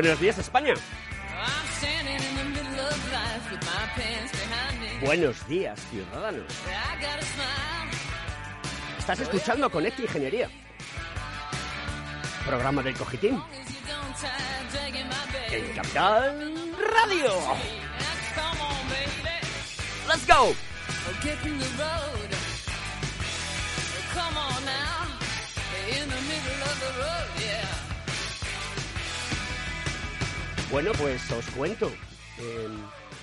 Buenos días, España. Buenos días, ciudadanos. Estás escuchando Conecta Ingeniería. Programa del Cogitín. En Capital Radio. Let's go. Bueno, pues os cuento. Eh,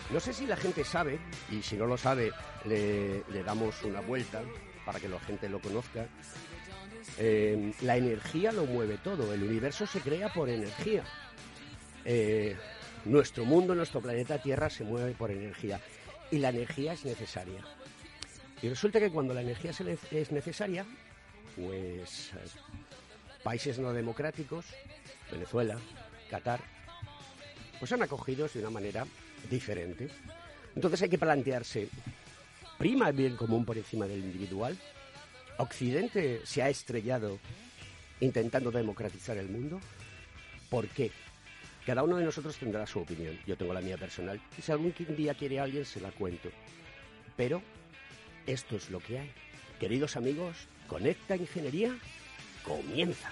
no sé si la gente sabe, y si no lo sabe, le, damos una vuelta para que la gente lo conozca. Eh, la energía lo mueve todo. El universo se crea por energía. Eh, nuestro mundo, nuestro planeta Tierra se mueve por energía. Y la energía es necesaria. Y resulta que cuando la energía es necesaria, pues eh, países no democráticos, Venezuela, Qatar, pues son acogidos de una manera diferente. Entonces hay que plantearse, ¿prima el bien común por encima del individual? ¿Occidente se ha estrellado intentando democratizar el mundo? ¿Por qué? Cada uno de nosotros tendrá su opinión. Yo tengo la mía personal. Si algún día quiere alguien, se la cuento. Pero esto es lo que hay. Queridos amigos, Conecta Ingeniería comienza.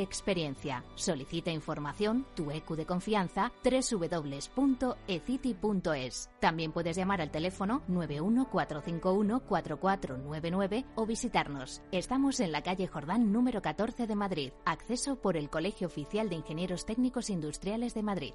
experiencia. Solicita información, tu EQ de confianza, www.ecity.es. También puedes llamar al teléfono 914514499 o visitarnos. Estamos en la calle Jordán número 14 de Madrid. Acceso por el Colegio Oficial de Ingenieros Técnicos Industriales de Madrid.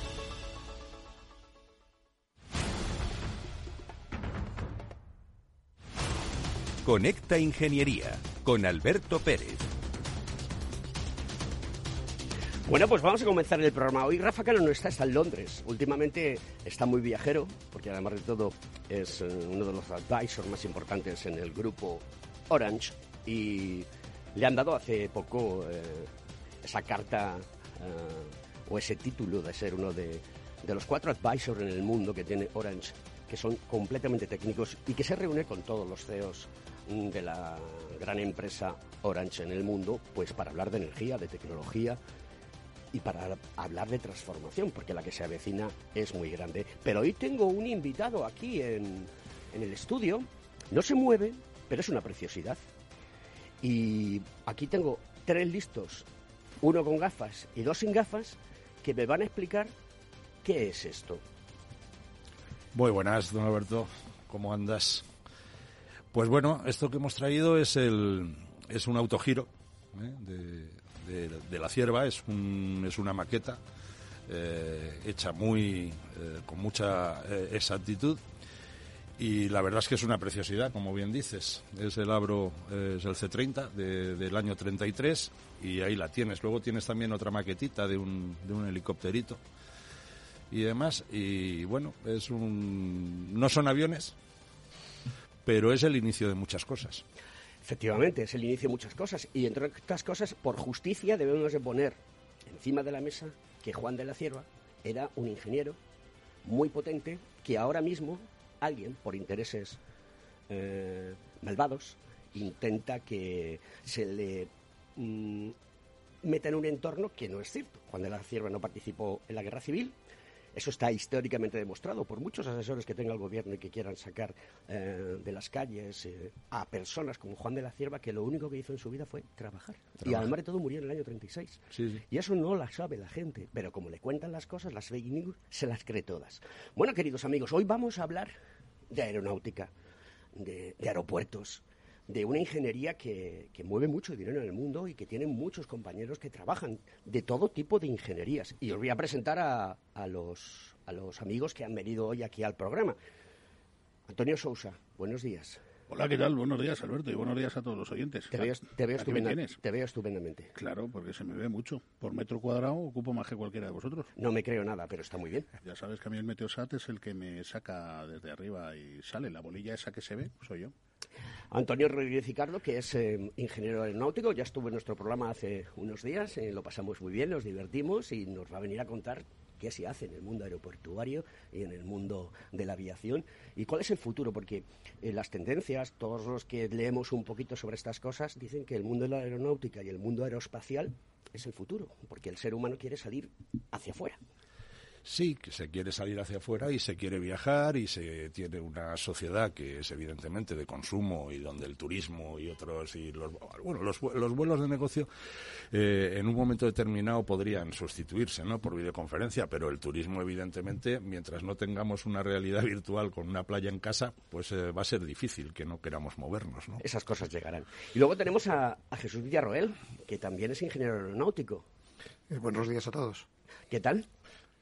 Conecta Ingeniería con Alberto Pérez. Bueno, pues vamos a comenzar el programa. Hoy Rafa Cano no está, está en Londres. Últimamente está muy viajero, porque además de todo es eh, uno de los advisors más importantes en el grupo Orange y le han dado hace poco eh, esa carta eh, o ese título de ser uno de, de los cuatro advisors en el mundo que tiene Orange, que son completamente técnicos y que se reúne con todos los CEOs de la gran empresa Orange en el mundo, pues para hablar de energía, de tecnología y para hablar de transformación, porque la que se avecina es muy grande. Pero hoy tengo un invitado aquí en, en el estudio, no se mueve, pero es una preciosidad. Y aquí tengo tres listos, uno con gafas y dos sin gafas, que me van a explicar qué es esto. Muy buenas, don Alberto. ¿Cómo andas? Pues bueno, esto que hemos traído es el es un autogiro ¿eh? de, la cierva, es, un, es una maqueta eh, hecha muy eh, con mucha exactitud y la verdad es que es una preciosidad, como bien dices. Es el Abro, es el C30 de- del año 33 y ahí la tienes. Luego tienes también otra maquetita de un, de un helicópterito y demás. Y bueno, es un, no son aviones, pero es el inicio de muchas cosas. Efectivamente, es el inicio de muchas cosas. Y entre estas cosas, por justicia debemos de poner encima de la mesa que Juan de la Cierva era un ingeniero muy potente que ahora mismo alguien, por intereses eh, malvados, intenta que se le mm, meta en un entorno que no es cierto. Juan de la Cierva no participó en la guerra civil, eso está históricamente demostrado por muchos asesores que tenga el gobierno y que quieran sacar eh, de las calles eh, a personas como Juan de la Cierva, que lo único que hizo en su vida fue trabajar. Y además de todo murió en el año 36. Y eso no la sabe la gente, pero como le cuentan las cosas, las fake news se las cree todas. Bueno, queridos amigos, hoy vamos a hablar de aeronáutica, de aeropuertos, de una ingeniería que, mueve mucho dinero en el mundo y que tiene muchos compañeros que trabajan de todo tipo de ingenierías. Y os voy a presentar a, a, los, a los amigos que han venido hoy aquí al programa. Antonio Sousa, buenos días. Hola, ¿qué tal? Buenos días, Alberto, y buenos días a todos los oyentes. Te veo, te veo estupendamente. Claro, porque se me ve mucho. Por metro cuadrado ocupo más que cualquiera de vosotros. No me creo nada, pero está muy bien. Ya sabes que a mí el Meteosat es el que me saca desde arriba y sale. La bolilla esa que se ve, soy yo. Antonio Rodríguez Ricardo, que es eh, ingeniero aeronáutico, ya estuvo en nuestro programa hace unos días, eh, lo pasamos muy bien, nos divertimos y nos va a venir a contar qué se hace en el mundo aeroportuario y en el mundo de la aviación y cuál es el futuro, porque eh, las tendencias, todos los que leemos un poquito sobre estas cosas, dicen que el mundo de la aeronáutica y el mundo aeroespacial es el futuro, porque el ser humano quiere salir hacia afuera. Sí, que se quiere salir hacia afuera y se quiere viajar y se tiene una sociedad que es evidentemente de consumo y donde el turismo y otros y los bueno los, vuelos de negocio eh, en un momento determinado podrían sustituirse, ¿no? Por videoconferencia, pero el turismo evidentemente mientras no tengamos una realidad virtual con una playa en casa, pues eh, va a ser difícil que no queramos movernos, ¿no? Esas cosas llegarán. Y luego tenemos a, Jesús Villarroel, que también es ingeniero aeronáutico. Eh, buenos días a todos. ¿Qué tal?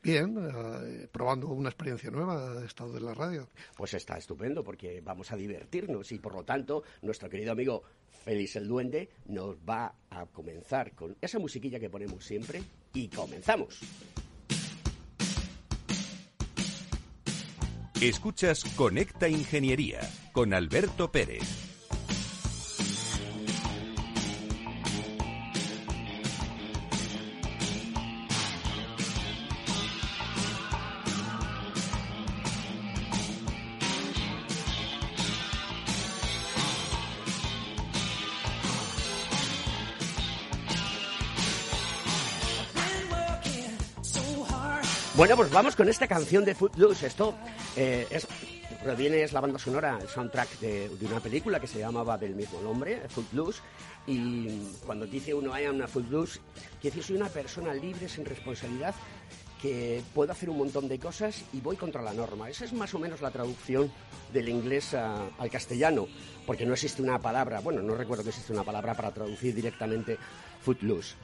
Bien, eh, probando una experiencia nueva, he estado en la radio. Pues está estupendo porque vamos a divertirnos y por lo tanto nuestro querido amigo Félix el Duende nos va a comenzar con esa musiquilla que ponemos siempre y comenzamos. Escuchas Conecta Ingeniería con Alberto Pérez. Bueno, pues vamos con esta canción de Footloose. Esto eh, es, proviene, es la banda sonora, el soundtrack de, una película que se llamaba del mismo nombre, Footloose. Y cuando dice uno, hay una Footloose, quiere decir, soy una persona libre, sin responsabilidad, que puedo hacer un montón de cosas y voy contra la norma. Esa es más o menos la traducción del inglés al castellano, porque no existe una palabra, bueno, no recuerdo que existe una palabra para traducir directamente Footloose.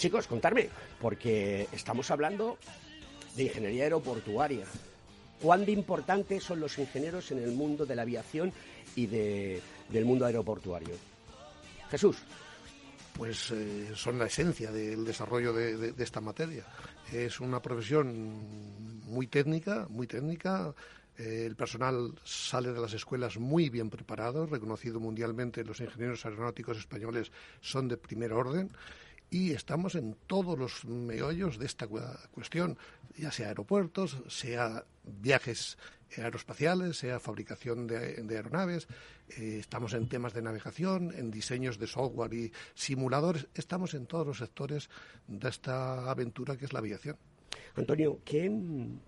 Chicos, contarme, porque estamos hablando de ingeniería aeroportuaria. ¿Cuán de importantes son los ingenieros en el mundo de la aviación y del mundo aeroportuario? Jesús. Pues eh, son la esencia del desarrollo de, esta materia. Es una profesión muy técnica, muy técnica. Eh, el personal sale de las escuelas muy bien preparado, reconocido mundialmente. Los ingenieros aeronáuticos españoles son de primer orden y estamos en todos los meollos de esta cuestión, ya sea aeropuertos, sea viajes aeroespaciales, sea fabricación de, aeronaves, eh, estamos en temas de navegación, en diseños de software y simuladores, estamos en todos los sectores de esta aventura que es la aviación. Antonio, ¿qué,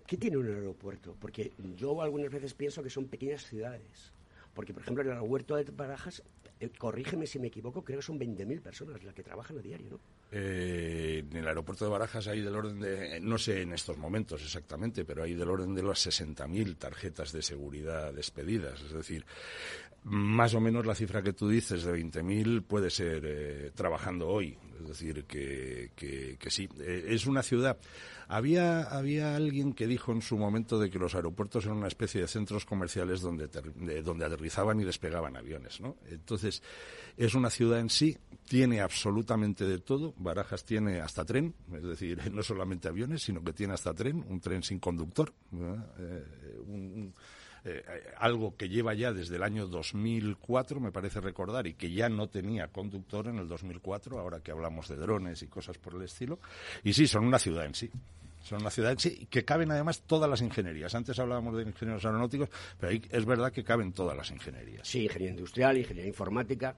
¿qué tiene un aeropuerto? Porque yo algunas veces pienso que son pequeñas ciudades. Porque, por ejemplo, en el aeropuerto de Barajas eh, corrígeme si me equivoco, creo que son 20.000 personas las que trabajan a diario, ¿no? Eh, en el aeropuerto de Barajas hay del orden de, no sé en estos momentos exactamente, pero hay del orden de las 60.000 tarjetas de seguridad despedidas. Es decir, más o menos la cifra que tú dices de 20.000 puede ser eh, trabajando hoy. Es decir, que, que, sí. es una ciudad había, había alguien que dijo en su momento de que los aeropuertos eran una especie de centros comerciales donde, donde aterrizaban y despegaban aviones, ¿no? Entonces, es una ciudad en sí, tiene absolutamente de todo. Barajas tiene hasta tren, es decir, no solamente aviones, sino que tiene hasta tren, un tren sin conductor, eh, un eh, algo que lleva ya desde el año 2004, me parece recordar, y que ya no tenía conductor en el 2004, ahora que hablamos de drones y cosas por el estilo. Y sí, son una ciudad en sí. Son una ciudad en sí que caben además todas las ingenierías. Antes hablábamos de ingenieros aeronáuticos, pero ahí es verdad que caben todas las ingenierías. Sí, ingeniería industrial, ingeniería informática.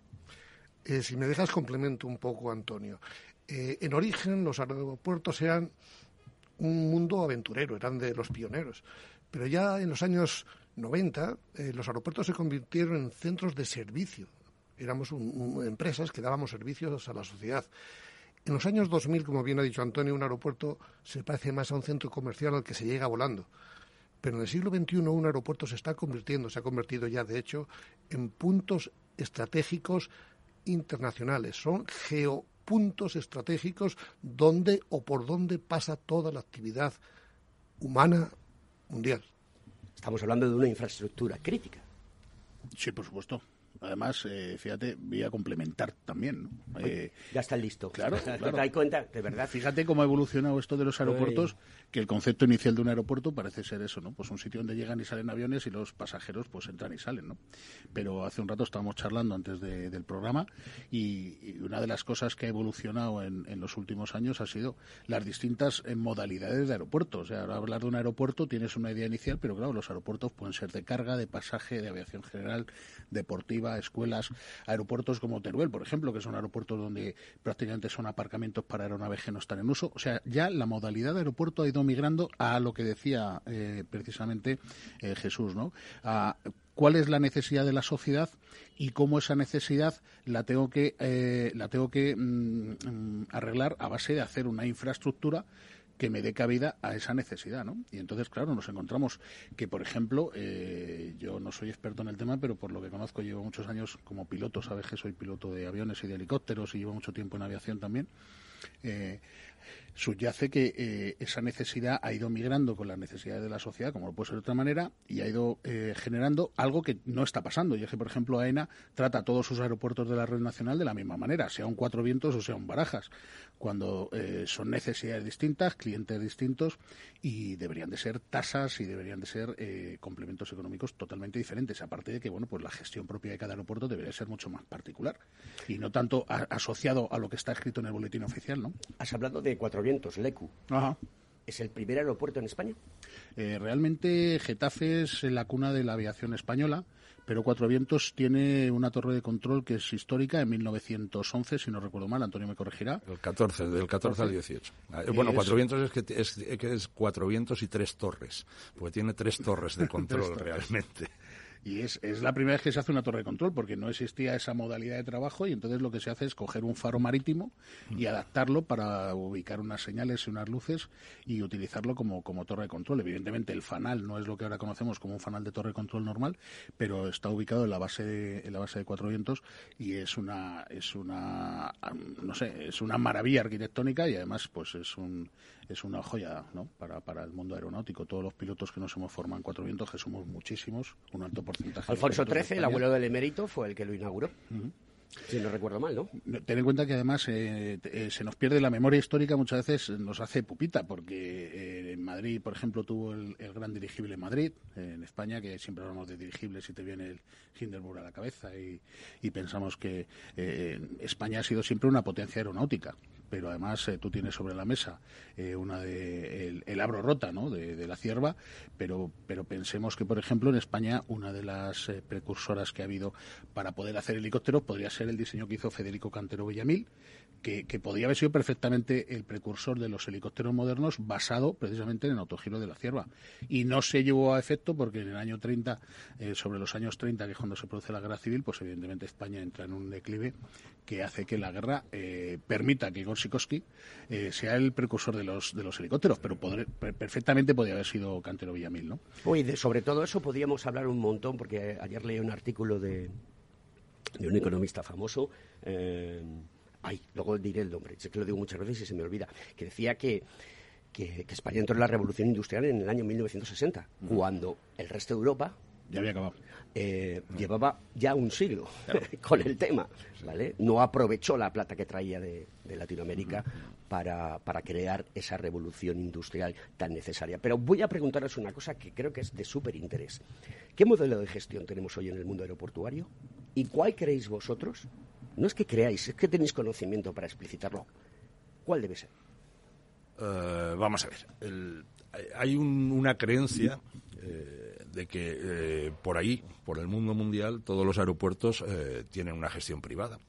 Eh, si me dejas complemento un poco, Antonio. Eh, en origen los aeropuertos eran un mundo aventurero, eran de los pioneros. Pero ya en los años 90 eh, los aeropuertos se convirtieron en centros de servicio. Éramos empresas que dábamos servicios a la sociedad. En los años 2000, como bien ha dicho Antonio, un aeropuerto se parece más a un centro comercial al que se llega volando. Pero en el siglo XXI un aeropuerto se está convirtiendo, se ha convertido ya de hecho, en puntos estratégicos internacionales. Son geopuntos estratégicos donde o por donde pasa toda la actividad humana mundial. Estamos hablando de una infraestructura crítica. Sí, por supuesto. Además, eh, fíjate, voy a complementar también. Eh, ya está listo. Claro, claro. Cuenta, de verdad. Fíjate cómo ha evolucionado esto de los aeropuertos, que el concepto inicial de un aeropuerto parece ser eso, ¿no? Pues un sitio donde llegan y salen aviones y los pasajeros pues entran y salen, ¿no? Pero hace un rato estábamos charlando antes del programa y, una de las cosas que ha evolucionado en, los últimos años ha sido las distintas eh, modalidades de aeropuertos. O sea, ahora hablar de un aeropuerto tienes una idea inicial, pero claro, los aeropuertos pueden ser de carga, de pasaje, de aviación general, deportiva, escuelas, aeropuertos como Teruel, por ejemplo, que son aeropuertos donde prácticamente son aparcamientos para aeronaves que no están en uso. O sea, ya la modalidad de aeropuerto ha ido migrando a lo que decía eh, precisamente eh, Jesús, ¿no? Cuál es la necesidad de la sociedad y cómo esa necesidad la tengo que eh, la tengo que mm, mm, arreglar a base de hacer una infraestructura que me dé cabida a esa necesidad, ¿no? Y entonces, claro, nos encontramos que, por ejemplo, eh, yo no soy experto en el tema, pero por lo que conozco llevo muchos años como piloto, sabes que soy piloto de aviones y de helicópteros y llevo mucho tiempo en aviación también. Eh, subyace que eh, esa necesidad ha ido migrando con las necesidades de la sociedad, como lo puede ser de otra manera, y ha ido eh, generando algo que no está pasando. Y es que, por ejemplo, AENA trata a todos sus aeropuertos de la red nacional de la misma manera, sea un Cuatro Vientos o sea un Barajas, cuando eh, son necesidades distintas, clientes distintos, y deberían de ser tasas y deberían de ser complementos económicos totalmente diferentes. Aparte de que, bueno, pues la gestión propia de cada aeropuerto debería ser mucho más particular y no tanto asociado a lo que está escrito en el boletín oficial, ¿no? Has hablado de Cuatro Vientos, Lecu. ¿Es el primer aeropuerto en España? Eh, realmente Getafe es la cuna de la aviación española, pero Cuatro Vientos tiene una torre de control que es histórica en 1911, si no recuerdo mal, Antonio me corregirá. El 14, del 14 al 18. Ah, bueno, Cuatro Vientos es que, es que es Cuatro Vientos y tres torres, porque tiene tres torres de control realmente. Y es, es la primera vez que se hace una torre de control, porque no existía esa modalidad de trabajo y entonces lo que se hace es coger un faro marítimo y adaptarlo para ubicar unas señales y unas luces y utilizarlo como, como torre de control. Evidentemente el fanal no es lo que ahora conocemos como un fanal de torre de control normal, pero está ubicado en la base de, en la base de cuatro vientos y es una, es una, no sé, es una maravilla arquitectónica y además pues es un, es una joya ¿no? para, para el mundo aeronáutico. Todos los pilotos que nos hemos formado en Cuatro Vientos, que somos muchísimos, un alto porcentaje. Alfonso XIII, el abuelo del emérito, fue el que lo inauguró. Si no recuerdo mal, ¿no? Ten en cuenta que además eh, eh, se nos pierde la memoria histórica, muchas veces nos hace pupita, porque eh, en Madrid, por ejemplo, tuvo el, gran dirigible Madrid, en España, que siempre hablamos de dirigibles y te viene el Hindenburg a la cabeza, y, pensamos que España ha sido siempre una potencia aeronáutica pero además tú tienes sobre la mesa una de el, abro rota ¿no? de, la cierva pero pero pensemos que por ejemplo en España una de las precursoras que ha habido para poder hacer helicópteros podría ser el diseño que hizo Federico Cantero Villamil, que, que, podía haber sido perfectamente el precursor de los helicópteros modernos basado precisamente en el autogiro de la cierva. Y no se llevó a efecto porque en el año 30, eh, sobre los años 30, que es cuando se produce la guerra civil, pues evidentemente España entra en un declive que hace que la guerra eh, permita que Igor Sikorsky eh, sea el precursor de los, de los helicópteros, pero perfectamente podría haber sido Cantero Villamil, ¿no? Uy, sobre todo eso podríamos hablar un montón, porque ayer leí un artículo de de un economista famoso, ay, luego diré el nombre, sé que lo digo muchas veces y se me olvida, que decía que, que, España entró en la revolución industrial en el año 1960, cuando el resto de Europa Ya había acabado. Eh, llevaba ya un siglo con el tema, ¿vale? No aprovechó la plata que traía de, Latinoamérica para, para, crear esa revolución industrial tan necesaria. Pero voy a preguntaros una cosa que creo que es de súper interés. ¿Qué modelo de gestión tenemos hoy en el mundo aeroportuario? ¿Y cuál creéis vosotros? No es que creáis, es que tenéis conocimiento para explicitarlo. ¿Cuál debe ser? Eh, vamos a ver. hay una creencia eh, de que eh, por ahí, por el mundo mundial, todos los aeropuertos tienen una gestión privada.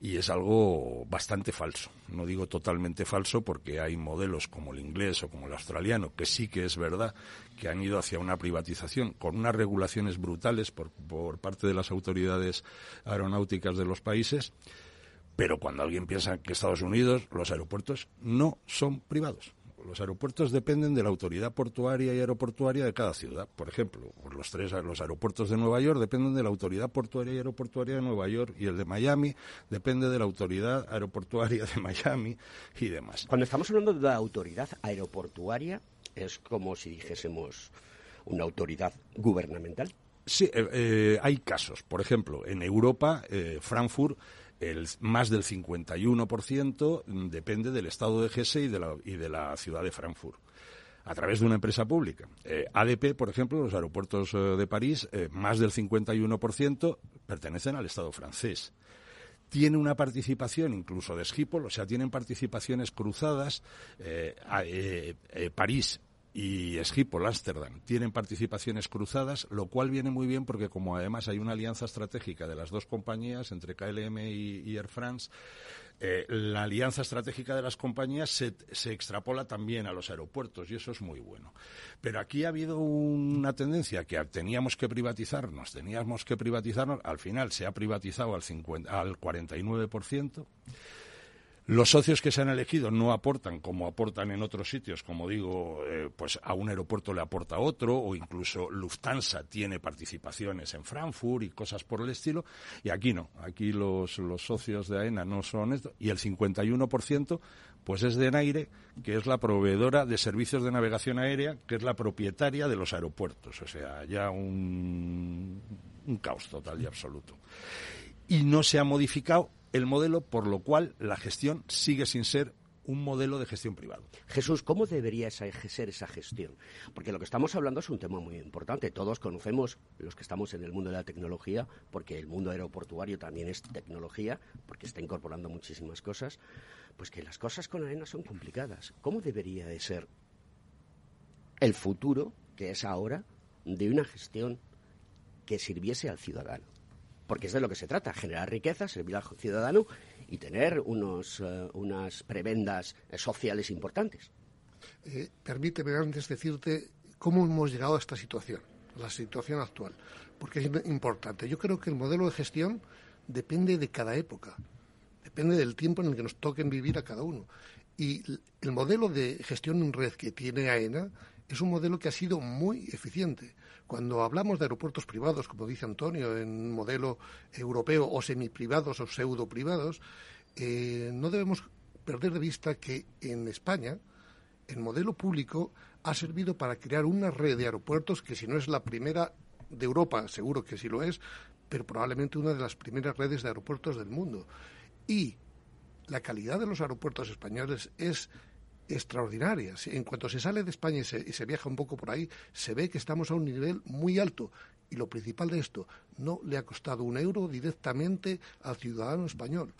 Y es algo bastante falso. No digo totalmente falso porque hay modelos como el inglés o como el australiano, que sí que es verdad que han ido hacia una privatización con unas regulaciones brutales por, por parte de las autoridades aeronáuticas de los países pero cuando alguien piensa que Estados Unidos, los aeropuertos no son privados. Los aeropuertos dependen de la autoridad portuaria y aeroportuaria de cada ciudad. Por ejemplo, los tres los aeropuertos de Nueva York dependen de la autoridad portuaria y aeroportuaria de Nueva York y el de Miami depende de la autoridad aeroportuaria de Miami y demás. Cuando estamos hablando de la autoridad aeroportuaria, es como si dijésemos una autoridad gubernamental. Sí, eh, eh, hay casos. Por ejemplo, en Europa, eh, Frankfurt el, más del 51% depende del Estado de Gese y de la, y de la ciudad de Frankfurt a través de una empresa pública. Eh, ADP, por ejemplo, los aeropuertos eh, de París, eh, más del 51% pertenecen al Estado francés. Tiene una participación incluso de Schiphol, o sea, tienen participaciones cruzadas. París y Schiphol, Amsterdam, tienen participaciones cruzadas, lo cual viene muy bien porque como además hay una alianza estratégica de las dos compañías, entre KLM y, Air France, eh, la alianza estratégica de las compañías se, se, extrapola también a los aeropuertos y eso es muy bueno. Pero aquí ha habido una tendencia que teníamos que privatizarnos, teníamos que privatizarnos, al final se ha privatizado al, 50, al 49%. Los socios que se han elegido no aportan como aportan en otros sitios, como digo, eh, pues a un aeropuerto le aporta otro, o incluso Lufthansa tiene participaciones en Frankfurt y cosas por el estilo, y aquí no, aquí los, los socios de AENA no son esto, y el 51% pues es de Naire, que es la proveedora de servicios de navegación aérea, que es la propietaria de los aeropuertos, o sea, ya un, un caos total y absoluto. Y no se ha modificado el modelo, por lo cual la gestión sigue sin ser un modelo de gestión privado. Jesús, ¿cómo debería ser esa gestión? Porque lo que estamos hablando es un tema muy importante. Todos conocemos, los que estamos en el mundo de la tecnología, porque el mundo aeroportuario también es tecnología, porque está incorporando muchísimas cosas, pues que las cosas con arena son complicadas. ¿Cómo debería de ser el futuro, que es ahora, de una gestión que sirviese al ciudadano? Porque es de lo que se trata, generar riqueza, servir al ciudadano y tener unos, eh, unas prebendas sociales importantes. Eh, permíteme antes decirte cómo hemos llegado a esta situación, a la situación actual, porque es importante. Yo creo que el modelo de gestión depende de cada época, depende del tiempo en el que nos toquen vivir a cada uno. Y el modelo de gestión en red que tiene AENA es un modelo que ha sido muy eficiente. Cuando hablamos de aeropuertos privados, como dice Antonio, en modelo europeo o semiprivados o pseudo privados, eh, no debemos perder de vista que en España el modelo público ha servido para crear una red de aeropuertos que si no es la primera de Europa, seguro que sí lo es, pero probablemente una de las primeras redes de aeropuertos del mundo. Y la calidad de los aeropuertos españoles es extraordinarias. En cuanto se sale de España y se, viaja un poco por ahí, se ve que estamos a un nivel muy alto. Y lo principal de esto, no le ha costado un euro directamente al ciudadano español,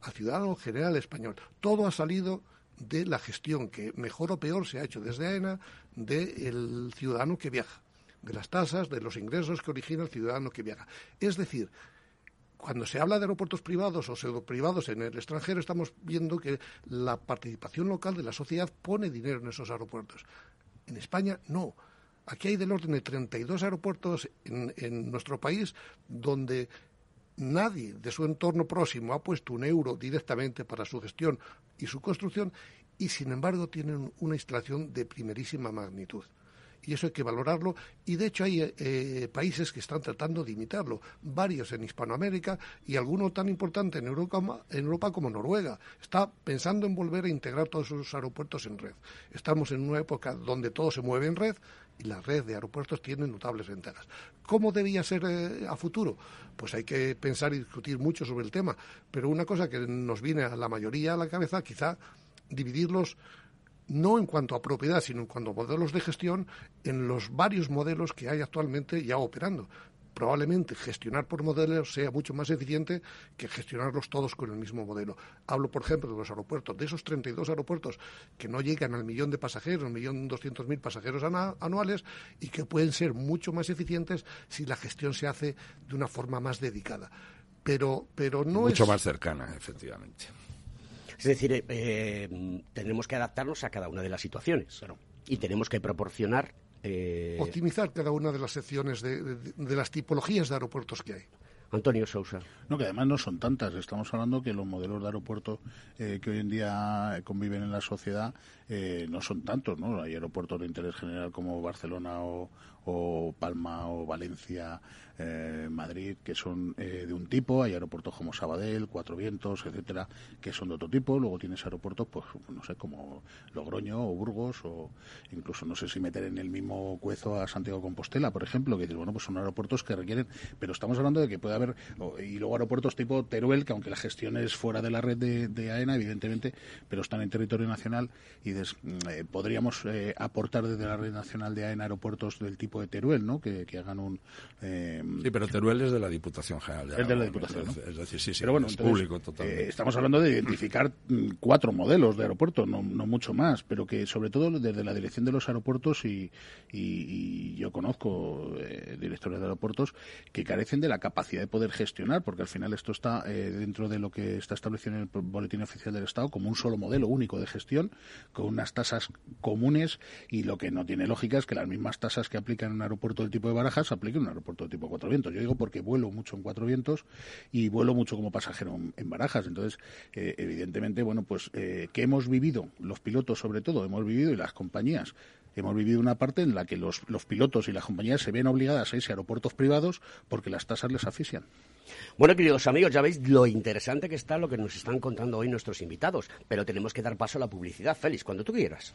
al ciudadano general español. Todo ha salido de la gestión que mejor o peor se ha hecho desde AENA del ciudadano que viaja, de las tasas, de los ingresos que origina el ciudadano que viaja. Es decir, cuando se habla de aeropuertos privados o pseudo privados en el extranjero, estamos viendo que la participación local de la sociedad pone dinero en esos aeropuertos. En España, no. Aquí hay del orden de 32 aeropuertos en, en nuestro país donde nadie de su entorno próximo ha puesto un euro directamente para su gestión y su construcción y sin embargo tienen una instalación de primerísima magnitud. Y eso hay que valorarlo. Y de hecho hay eh, países que están tratando de imitarlo, varios en Hispanoamérica y alguno tan importante en Europa, en Europa como Noruega. Está pensando en volver a integrar todos sus aeropuertos en red. Estamos en una época donde todo se mueve en red y la red de aeropuertos tiene notables ventajas. ¿Cómo debía ser eh, a futuro? Pues hay que pensar y discutir mucho sobre el tema, pero una cosa que nos viene a la mayoría a la cabeza, quizá dividirlos no en cuanto a propiedad, sino en cuanto a modelos de gestión, en los varios modelos que hay actualmente ya operando probablemente gestionar por modelos sea mucho más eficiente que gestionarlos todos con el mismo modelo. Hablo, por ejemplo, de los aeropuertos, de esos 32 aeropuertos que no llegan al millón de pasajeros, millón doscientos mil pasajeros anuales y que pueden ser mucho más eficientes si la gestión se hace de una forma más dedicada. Pero, pero no mucho más cercana, efectivamente. Es decir, eh, eh, tenemos que adaptarnos a cada una de las situaciones y tenemos que proporcionar eh, Optimizar cada una de las secciones de, las tipologías de aeropuertos que hay. Antonio Sousa. No, que además no son tantas. Estamos hablando que los modelos de aeropuertos eh, que hoy en día conviven en la sociedad eh, no son tantos, ¿no? Hay aeropuertos de interés general como Barcelona o, o Palma o Valencia, eh, Madrid, que son eh, de un tipo, hay aeropuertos como Sabadell, Cuatro Vientos, etcétera, que son de otro tipo, luego tienes aeropuertos, pues, no sé, como Logroño o Burgos, o incluso no sé si meter en el mismo cuezo a Santiago Compostela, por ejemplo, que bueno, pues son aeropuertos que requieren, pero estamos hablando de que puede haber, y luego aeropuertos tipo Teruel, que aunque la gestión es fuera de la red de, AENA, evidentemente, pero están en territorio nacional y mm, eh, podríamos aportar desde la red nacional de AENA aeropuertos del tipo de Teruel, ¿no? Que, hagan un... Eh, sí, pero Teruel es de la Diputación General. De es de la Diputación, Es decir, sí, sí, pero bueno, es público totalmente. Eh, estamos hablando de identificar mm, cuatro modelos de aeropuertos, no, no mucho más, pero que sobre todo desde la dirección de los aeropuertos y, y, yo conozco eh, directores de aeropuertos que carecen de la capacidad de poder gestionar, porque al final esto está dentro de lo que está establecido en el Boletín Oficial del Estado como un solo modelo único de gestión, con unas tasas comunes y lo que no tiene lógica es que las mismas tasas que aplican en un aeropuerto del tipo de Barajas aplique en un aeropuerto del tipo Cuatro Vientos. Yo digo porque vuelo mucho en Cuatro Vientos y vuelo mucho como pasajero en, Barajas. Entonces, eh, evidentemente, bueno, pues eh, que hemos vivido, los pilotos sobre todo, hemos vivido y las compañías hemos vivido una parte en la que los, los, pilotos y las compañías se ven obligadas a irse a aeropuertos privados porque las tasas les asfixian. Bueno, queridos amigos, ya veis lo interesante que está lo que nos están contando hoy nuestros invitados, pero tenemos que dar paso a la publicidad. Félix, cuando tú quieras.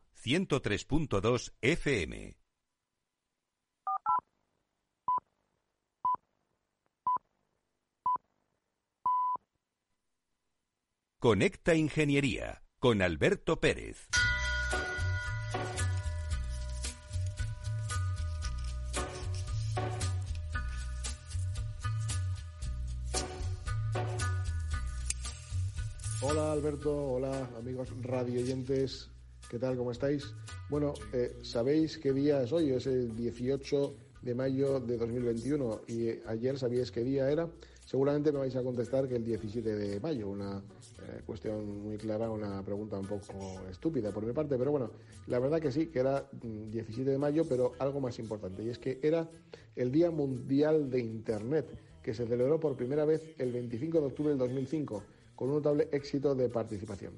103.2 FM. Conecta Ingeniería con Alberto Pérez. Hola Alberto, hola amigos radioyentes, ¿qué tal? ¿Cómo estáis? Bueno, eh, ¿sabéis qué día es hoy? Es el 18 de mayo de 2021 y ayer sabíais qué día era. Seguramente me vais a contestar que el 17 de mayo, una eh, cuestión muy clara, una pregunta un poco estúpida por mi parte, pero bueno, la verdad que sí, que era 17 mm, de mayo, pero algo más importante, y es que era el Día Mundial de Internet, que se celebró por primera vez el 25 de octubre del 2005, con un notable éxito de participación.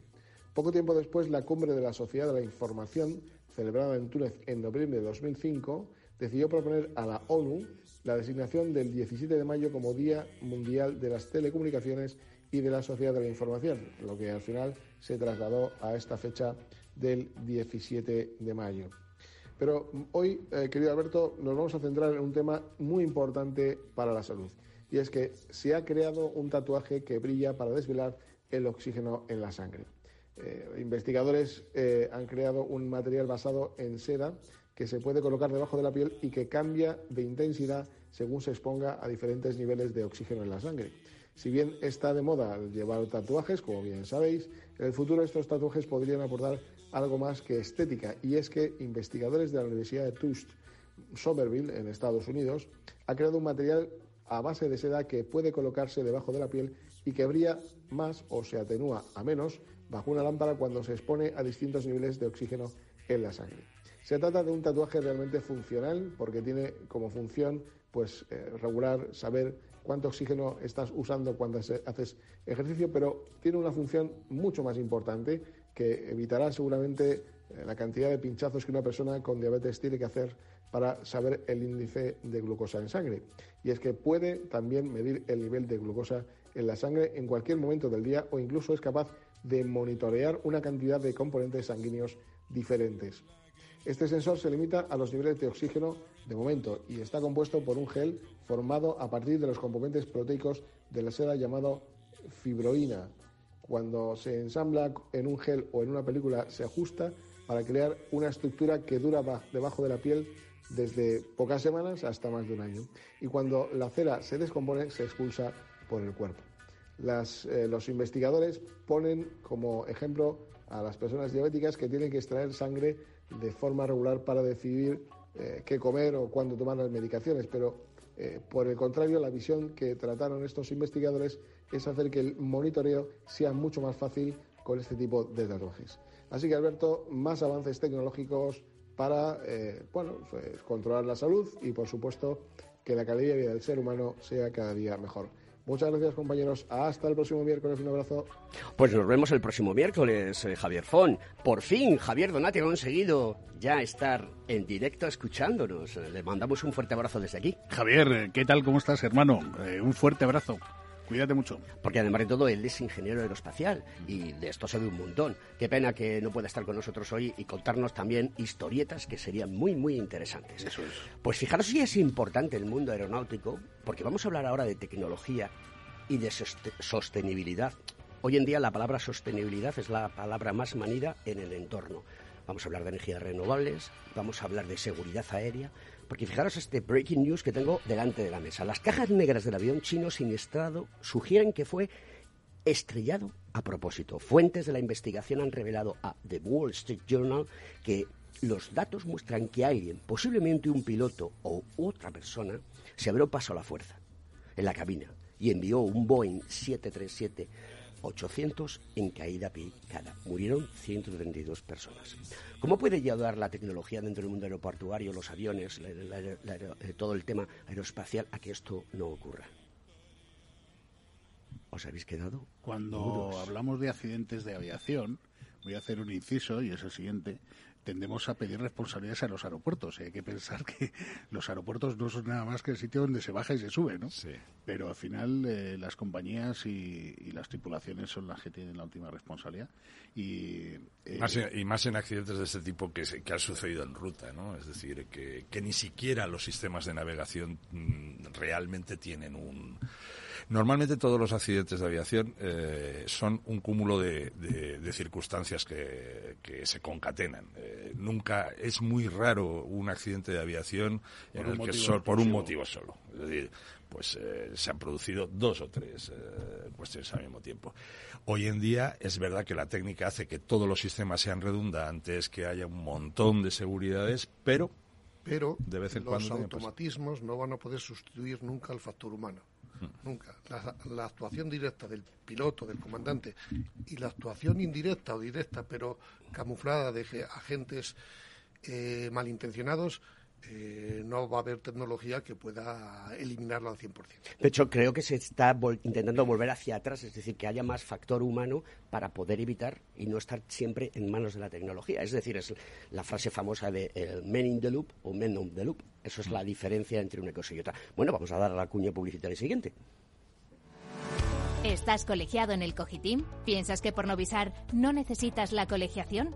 Poco tiempo después, la Cumbre de la Sociedad de la Información, celebrada en Túnez en noviembre de 2005, decidió proponer a la ONU la designación del 17 de mayo como Día Mundial de las Telecomunicaciones y de la Sociedad de la Información, lo que al final se trasladó a esta fecha del 17 de mayo. Pero hoy, eh, querido Alberto, nos vamos a centrar en un tema muy importante para la salud, y es que se ha creado un tatuaje que brilla para desvelar el oxígeno en la sangre. Eh, investigadores eh, han creado un material basado en seda que se puede colocar debajo de la piel y que cambia de intensidad según se exponga a diferentes niveles de oxígeno en la sangre. Si bien está de moda llevar tatuajes, como bien sabéis, en el futuro estos tatuajes podrían aportar algo más que estética, y es que investigadores de la Universidad de Tufts, Somerville, en Estados Unidos, ha creado un material a base de seda que puede colocarse debajo de la piel y que brilla más o se atenúa a menos bajo una lámpara cuando se expone a distintos niveles de oxígeno en la sangre. Se trata de un tatuaje realmente funcional porque tiene como función pues eh, regular, saber cuánto oxígeno estás usando cuando haces ejercicio, pero tiene una función mucho más importante que evitará seguramente eh, la cantidad de pinchazos que una persona con diabetes tiene que hacer para saber el índice de glucosa en sangre. Y es que puede también medir el nivel de glucosa en la sangre en cualquier momento del día o incluso es capaz de monitorear una cantidad de componentes sanguíneos diferentes. Este sensor se limita a los niveles de oxígeno de momento y está compuesto por un gel formado a partir de los componentes proteicos de la seda llamado fibroína. Cuando se ensambla en un gel o en una película se ajusta para crear una estructura que dura debajo de la piel desde pocas semanas hasta más de un año. Y cuando la cera se descompone, se expulsa por el cuerpo. Eh, los investigadores ponen como ejemplo a las personas diabéticas que tienen que extraer sangre de forma regular para decidir eh, qué comer o cuándo tomar las medicaciones, pero eh, por el contrario, la visión que trataron estos investigadores es hacer que el monitoreo sea mucho más fácil con este tipo de tatuajes. Así que, Alberto, más avances tecnológicos para bueno, pues, controlar la salud y, por supuesto, que la calidad de vida del ser humano sea cada día mejor. Muchas gracias, compañeros. Hasta el próximo miércoles. Un abrazo. Pues nos vemos el próximo miércoles, eh, Javier Fon. Por fin, Javier Donati ha conseguido ya estar en directo escuchándonos. Le mandamos un fuerte abrazo desde aquí. Javier, ¿qué tal? ¿Cómo estás, hermano? Eh, un fuerte abrazo. Cuídate mucho. Porque además de todo, él es ingeniero aeroespacial y de esto sabe un montón. Qué pena que no pueda estar con nosotros hoy y contarnos también historietas que serían muy, muy interesantes. Eso es. Pues fijaros si es importante el mundo aeronáutico, porque vamos a hablar ahora de tecnología y de sostenibilidad. Hoy en día la palabra sostenibilidad es la palabra más manida en el entorno. Vamos a hablar de energías renovables, vamos a hablar de seguridad aérea, porque fijaros este breaking news que tengo delante de la mesa. Las cajas negras del avión chino siniestrado sugieren que fue estrellado a propósito. Fuentes de la investigación han revelado a The Wall Street Journal que los datos muestran que alguien, posiblemente un piloto o otra persona, se abrió paso a la fuerza en la cabina y envió un Boeing 737 800 en caída picada. Murieron 132 personas. ¿Cómo puede ayudar la tecnología dentro del mundo aeroportuario, los aviones, eh, todo el tema aeroespacial a que esto no ocurra? ¿Os habéis quedado? Cuando hablamos de accidentes de aviación, voy a hacer un inciso y es el siguiente tendemos a pedir responsabilidades a los aeropuertos. Hay que pensar que los aeropuertos no son nada más que el sitio donde se baja y se sube, ¿no? Sí. Pero al final eh, las compañías y, las tripulaciones son las que tienen la última responsabilidad. Y, eh, más en, y más en accidentes de este tipo que, que han sucedido en ruta, ¿no? Es decir, que, que ni siquiera los sistemas de navegación mm, realmente tienen un Normalmente todos los accidentes de aviación eh, son un cúmulo de, circunstancias que, se concatenan. Eh, nunca es muy raro un accidente de aviación en el que por un motivo solo. Es decir, pues eh, se han producido dos o tres cuestiones al mismo tiempo. Hoy en día es verdad que la técnica hace que todos los sistemas sean redundantes, que haya un montón de seguridades, pero pero de vez en los automatismos no van a poder sustituir nunca al factor humano. Hmm. Nunca. La, actuación directa del piloto, del comandante, y la actuación indirecta o directa, pero camuflada de agentes eh, malintencionados, eh, no va a haber tecnología que pueda eliminarlo al 100%. De hecho, creo que se está intentando volver hacia atrás, es decir, que haya más factor humano para poder evitar y no estar siempre en manos de la tecnología. Es decir, es la frase famosa de men in the loop o men on the loop. Eso es la diferencia entre una cosa y otra. Bueno, vamos a dar a la cuña publicitaria siguiente. ¿Estás colegiado en el Cogitim? ¿Piensas que por Novisar no necesitas la colegiación?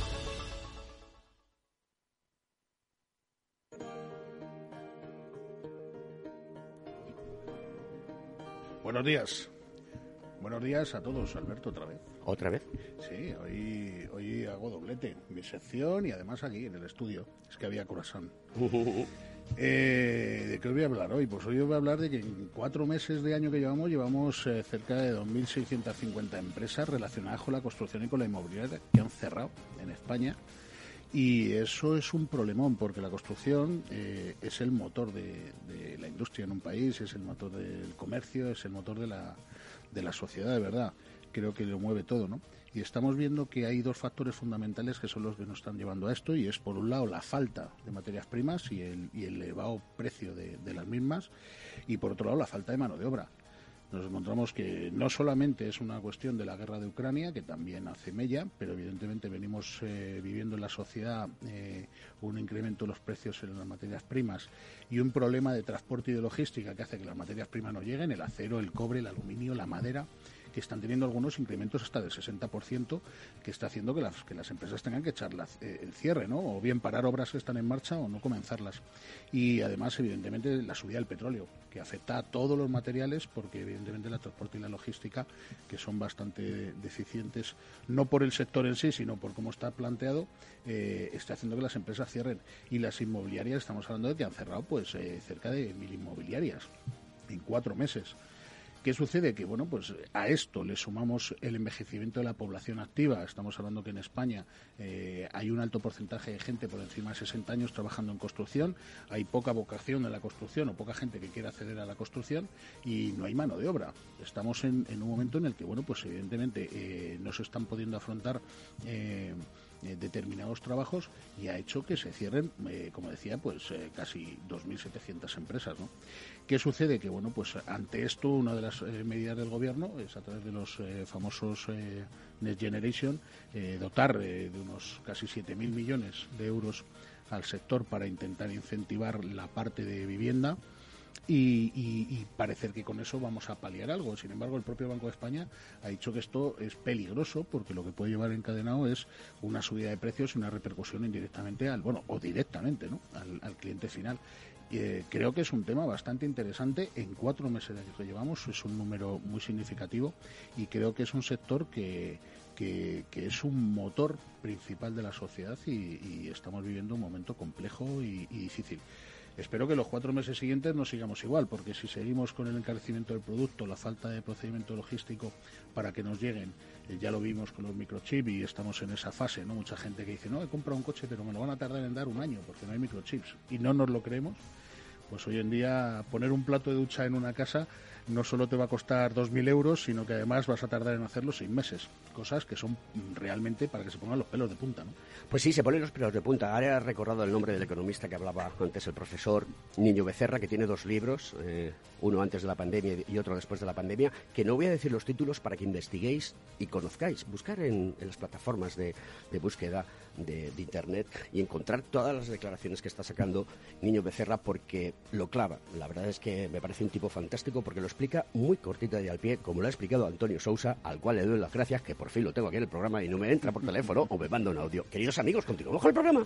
Buenos días. Buenos días a todos, Alberto, otra vez. ¿Otra vez? Sí, hoy, hoy hago doblete. Mi sección y además aquí en el estudio. Es que había corazón. Eh, ¿De qué os voy a hablar hoy? Pues hoy os voy a hablar de que en cuatro meses de año que llevamos, llevamos eh, cerca de 2.650 empresas relacionadas con la construcción y con la inmobiliaria que han cerrado en España. Y eso es un problemón, porque la construcción eh, es el motor de, la industria en un país, es el motor del comercio, es el motor de la, de la sociedad, de verdad. Creo que lo mueve todo, ¿no? Y estamos viendo que hay dos factores fundamentales que son los que nos están llevando a esto, y es por un lado la falta de materias primas y el, y el elevado precio de, las mismas, y por otro lado la falta de mano de obra. Nos encontramos que no solamente es una cuestión de la guerra de Ucrania, que también hace mella, pero evidentemente venimos eh, viviendo en la sociedad eh, un incremento de los precios en las materias primas y un problema de transporte y de logística que hace que las materias primas no lleguen, el acero, el cobre, el aluminio, la madera que están teniendo algunos incrementos hasta del 60%, que está haciendo que las, que las empresas tengan que echar eh, el cierre, ¿no? O bien parar obras que están en marcha o no comenzarlas. Y además, evidentemente, la subida del petróleo, que afecta a todos los materiales, porque evidentemente el transporte y la logística, que son bastante deficientes, no por el sector en sí, sino por cómo está planteado, eh, está haciendo que las empresas cierren. Y las inmobiliarias, estamos hablando de que han cerrado pues eh, cerca de mil inmobiliarias en cuatro meses. ¿Qué sucede? Que bueno, pues a esto le sumamos el envejecimiento de la población activa. Estamos hablando que en España eh, hay un alto porcentaje de gente por encima de 60 años trabajando en construcción, hay poca vocación en la construcción o poca gente que quiera acceder a la construcción y no hay mano de obra. Estamos en, un momento en el que, bueno, pues evidentemente eh, no se están pudiendo afrontar eh, eh, determinados trabajos y ha hecho que se cierren, eh, como decía, pues eh, casi 2.700 empresas. ¿Qué sucede? Que bueno, pues ante esto una de las medidas del gobierno es a través de los famosos Next Generation dotar de unos casi 7.000 millones de euros al sector para intentar incentivar la parte de vivienda y, parecer que con eso vamos a paliar algo. Sin embargo, el propio Banco de España ha dicho que esto es peligroso porque lo que puede llevar encadenado es una subida de precios y una repercusión indirectamente al, bueno, o directamente, ¿no? al, cliente final. Eh, creo que es un tema bastante interesante. En cuatro meses que llevamos es un número muy significativo y creo que es un sector que, que, es un motor principal de la sociedad y, estamos viviendo un momento complejo y difícil. Espero que los cuatro meses siguientes no sigamos igual, porque si seguimos con el encarecimiento del producto, la falta de procedimiento logístico para que nos lleguen, eh, ya lo vimos con los microchips y estamos en esa fase, ¿no? Mucha gente que dice, no, he comprado un coche, pero me lo van a tardar en dar un año porque no hay microchips y no nos lo creemos. Pues hoy en día poner un plato de ducha en una casa no solo te va a costar 2.000 euros, sino que además vas a tardar en hacerlo seis meses. Cosas que son realmente para que se pongan los pelos de punta. ¿no? Pues sí, se ponen los pelos de punta. Ahora he recordado el nombre del economista que hablaba antes, el profesor Niño Becerra, que tiene dos libros, eh, uno antes de la pandemia y otro después de la pandemia, que no voy a decir los títulos para que investiguéis y conozcáis. Buscar en, las plataformas de, búsqueda de, Internet y encontrar todas las declaraciones que está sacando Niño Becerra porque lo clava. La verdad es que me parece un tipo fantástico porque lo explica muy cortita y al pie, como lo ha explicado Antonio Sousa, al cual le doy las gracias, que por fin lo tengo aquí en el programa y no me entra por teléfono o me manda un audio. Queridos amigos, continuamos con el programa.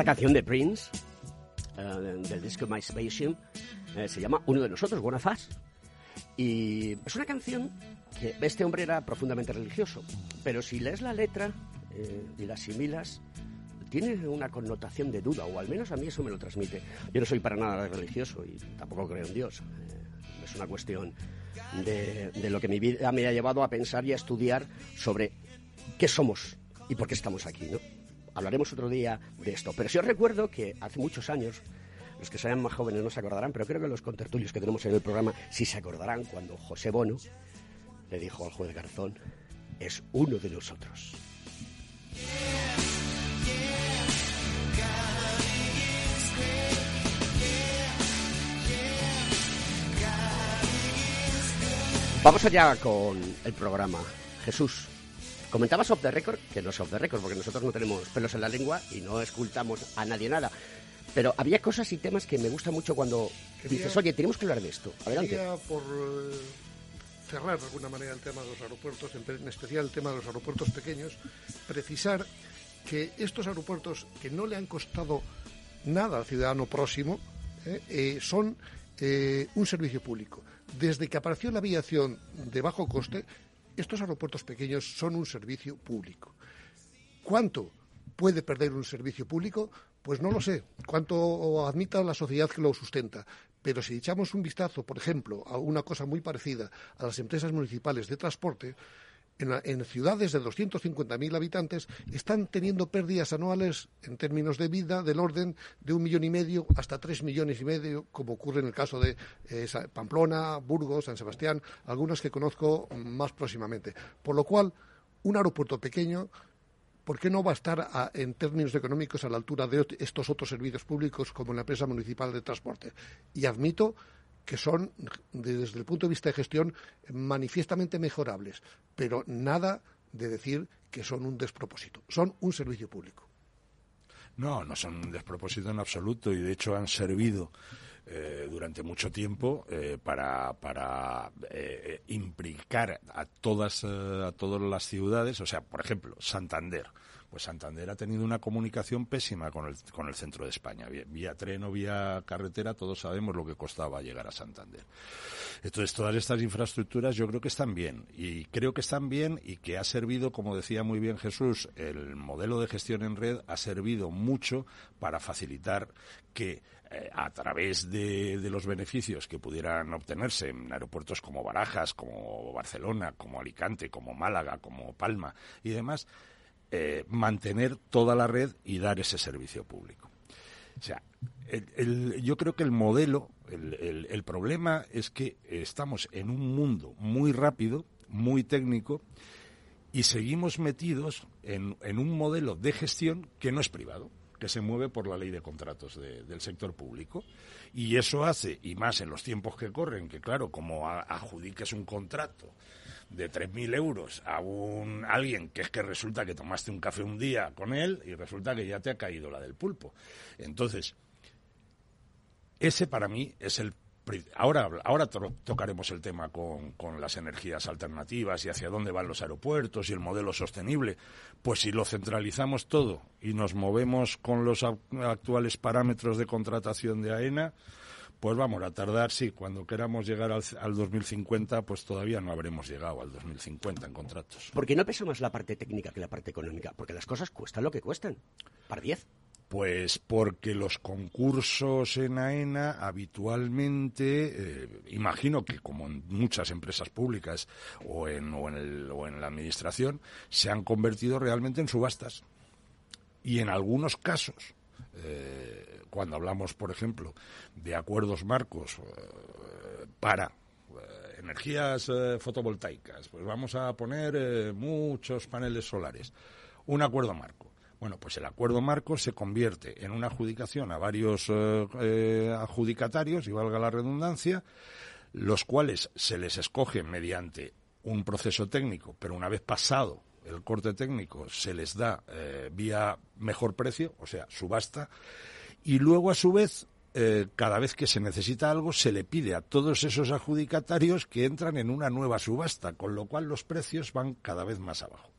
Esta canción de Prince, eh, del disco My Spaceship, eh, se llama Uno de nosotros, Bonafaz. Y es una canción que este hombre era profundamente religioso, pero si lees la letra eh, y la asimilas, tiene una connotación de duda, o al menos a mí eso me lo transmite. Yo no soy para nada religioso y tampoco creo en Dios. es una cuestión de, lo que mi vida me ha llevado a pensar y a estudiar sobre qué somos y por qué estamos aquí. Hablaremos otro día de esto. Pero sí os recuerdo que hace muchos años, los que sean más jóvenes no se acordarán, pero creo que los contertulios que tenemos en el programa sí se acordarán cuando José Bono le dijo al juez Garzón, es uno de nosotros. Vamos allá con el programa. Jesús, Comentabas off the record, que no es off the record, porque nosotros no tenemos pelos en la lengua y no escultamos a nadie nada. Pero había cosas y temas que me gustan mucho cuando dices, oye, tenemos que hablar de esto. Adelante. Quería por eh, cerrar de alguna manera el tema de los aeropuertos, en especial el tema de los aeropuertos pequeños, precisar que estos aeropuertos que no le han costado nada al ciudadano próximo eh, eh, son un servicio público. Desde que apareció la aviación de bajo coste, estos aeropuertos pequeños son un servicio público. ¿Cuánto puede perder un servicio público? Pues no lo sé. ¿Cuánto admita la sociedad que lo sustenta? Pero si echamos un vistazo, por ejemplo, a una cosa muy parecida a las empresas municipales de transporte, en, ciudades de 250.000 habitantes están teniendo pérdidas anuales en términos de vida del orden de un millón y medio hasta tres millones y medio, como ocurre en el caso de eh, Pamplona, Burgos, San Sebastián, algunas que conozco más próximamente. Por lo cual, un aeropuerto pequeño ¿por qué no va a estar en términos económicos a la altura de estos otros servicios públicos como la empresa municipal de transporte? Y admito que son, desde el punto de vista de gestión, manifiestamente mejorables, pero nada de decir que son un despropósito. Son un servicio público. No, no son un despropósito en absoluto y de hecho han servido eh, durante mucho tiempo eh, para, para eh, implicar a todas, a todas las ciudades, o sea, por ejemplo, Santander pues Santander ha tenido una comunicación pésima con el, con el centro de España. Vía, tren o vía carretera, todos sabemos lo que costaba llegar a Santander. Entonces, todas estas infraestructuras yo creo que están bien. Y creo que están bien y que ha servido, como decía muy bien Jesús, el modelo de gestión en red ha servido mucho para facilitar que eh, a través de, de, los beneficios que pudieran obtenerse en aeropuertos como Barajas, como Barcelona, como Alicante, como Málaga, como Palma y demás, eh, mantener toda la red y dar ese servicio público. O sea, yo creo que el modelo, el, problema es que estamos en un mundo muy rápido, muy técnico, y seguimos metidos en, un modelo de gestión que no es privado, que se mueve por la ley de contratos del sector público. Y eso hace, y más en los tiempos que corren, que claro, como adjudiques un contrato de 3.000 euros a un alguien que es que resulta que tomaste un café un día con él y resulta que ya te ha caído la del pulpo. Entonces, Ese para mí es el Ahora, ahora tocaremos el tema con, con, las energías alternativas y hacia dónde van los aeropuertos y el modelo sostenible. Pues si lo centralizamos todo y nos movemos con los actuales parámetros de contratación de AENA, pues vamos a tardar, sí, cuando queramos llegar al, al, 2050, pues todavía no habremos llegado al 2050 en contratos. ¿Por qué no pesa más la parte técnica que la parte económica? Porque las cosas cuestan lo que cuestan. Para 10. Pues porque los concursos en AENA habitualmente, eh, imagino que como en muchas empresas públicas o en, o, en la administración, se han convertido realmente en subastas. Y en algunos casos, eh, cuando hablamos, por ejemplo, de acuerdos marcos eh, para energías fotovoltaicas, pues vamos a poner muchos paneles solares. Un acuerdo marco bueno, pues el acuerdo marco se convierte en una adjudicación a varios eh, eh, adjudicatarios, y valga la redundancia, los cuales se les escoge mediante un proceso técnico, pero una vez pasado el corte técnico se les da eh, vía mejor precio, o sea, subasta, y luego a su vez cada vez que se necesita algo, se le pide a todos esos adjudicatarios que entran en una nueva subasta, con lo cual los precios van cada vez más abajo.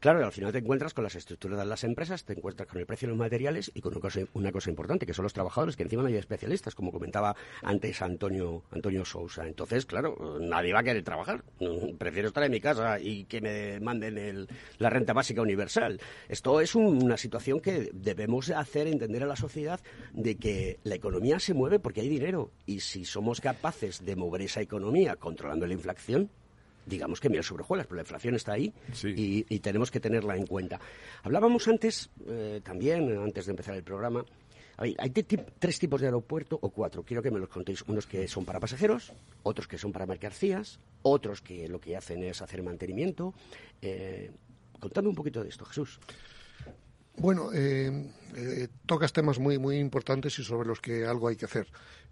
Claro, al final te encuentras con las estructuras de las empresas, te encuentras con el precio de los materiales y con una cosa, una cosa importante, que son los trabajadores, que encima no hay especialistas, como comentaba antes Antonio, Antonio Sousa. Entonces, claro, nadie va a querer trabajar. Prefiero estar en mi casa y que me manden el, la renta básica universal. Esto es una situación que debemos hacer entender a la sociedad de que la economía se mueve porque hay dinero y si somos capaces de mover esa economía controlando la inflación, digamos que mira sobre pero la inflación está ahí y, tenemos que tenerla en cuenta. Hablábamos antes, eh, también, antes de empezar el programa, hay, tres tipos de aeropuerto, o cuatro, quiero que me los contéis. Unos que son para pasajeros, otros que son para mercancías, otros que lo que hacen es hacer mantenimiento. Eh, contame un poquito de esto, Jesús. Bueno, eh, eh, tocas temas muy, muy importantes y sobre los que algo hay que hacer,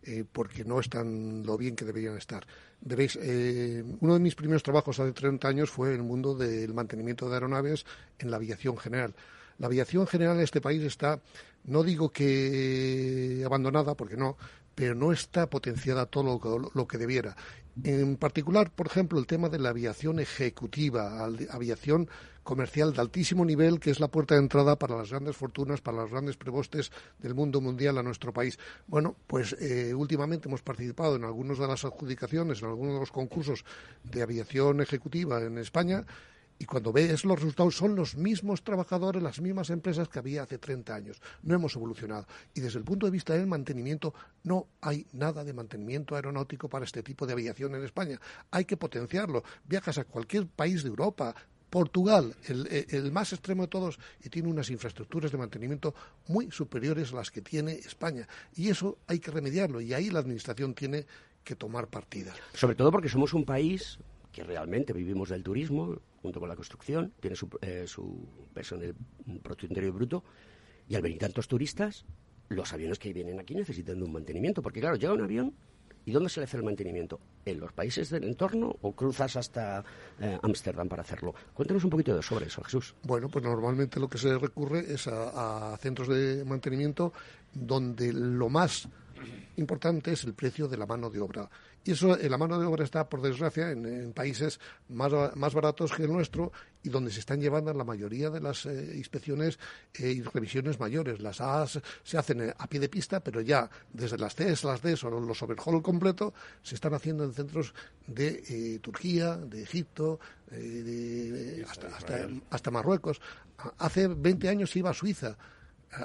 eh, porque no están lo bien que deberían estar. Veréis, uno de mis primeros trabajos hace 30 años fue en el mundo del mantenimiento de aeronaves en la aviación general. La aviación general en este país está, no digo que abandonada, porque no, pero no está potenciada todo lo, que debiera. En particular, por ejemplo, el tema de la aviación ejecutiva, aviación comercial de altísimo nivel, que es la puerta de entrada para las grandes fortunas, para los grandes prebostes del mundo mundial a nuestro país. Bueno, pues eh, últimamente hemos participado en algunas de las adjudicaciones, en algunos de los concursos de aviación ejecutiva en España y cuando ves los resultados son los mismos trabajadores, las mismas empresas que había hace 30 años. No hemos evolucionado. Y desde el punto de vista del mantenimiento, no hay nada de mantenimiento aeronáutico para este tipo de aviación en España. Hay que potenciarlo. Viajas a cualquier país de Europa, Portugal, el, más extremo de todos, y tiene unas infraestructuras de mantenimiento muy superiores a las que tiene España. Y eso hay que remediarlo, y ahí la Administración tiene que tomar partida. Sobre todo porque somos un país que realmente vivimos del turismo, junto con la construcción, tiene su, eh, peso en el Bruto, y al venir tantos turistas, los aviones que vienen aquí necesitan de un mantenimiento, porque claro, llega un avión ¿Y dónde se le hace el mantenimiento? ¿En los países del entorno o cruzas hasta eh, Ámsterdam para hacerlo? Cuéntanos un poquito sobre eso, Jesús. Bueno, pues normalmente lo que se recurre es a centros de mantenimiento donde lo más importante es el precio de la mano de obra. Y eso, eh, la mano de obra está, por desgracia, en, países más, más, baratos que el nuestro y donde se están llevando la mayoría de las eh, inspecciones eh, y revisiones mayores. Las A se hacen a pie de pista, pero ya desde las C, las D o los overhaul completo se están haciendo en centros de Turquía, de Egipto, hasta, hasta Marruecos. Hace 20 años iba a Suiza,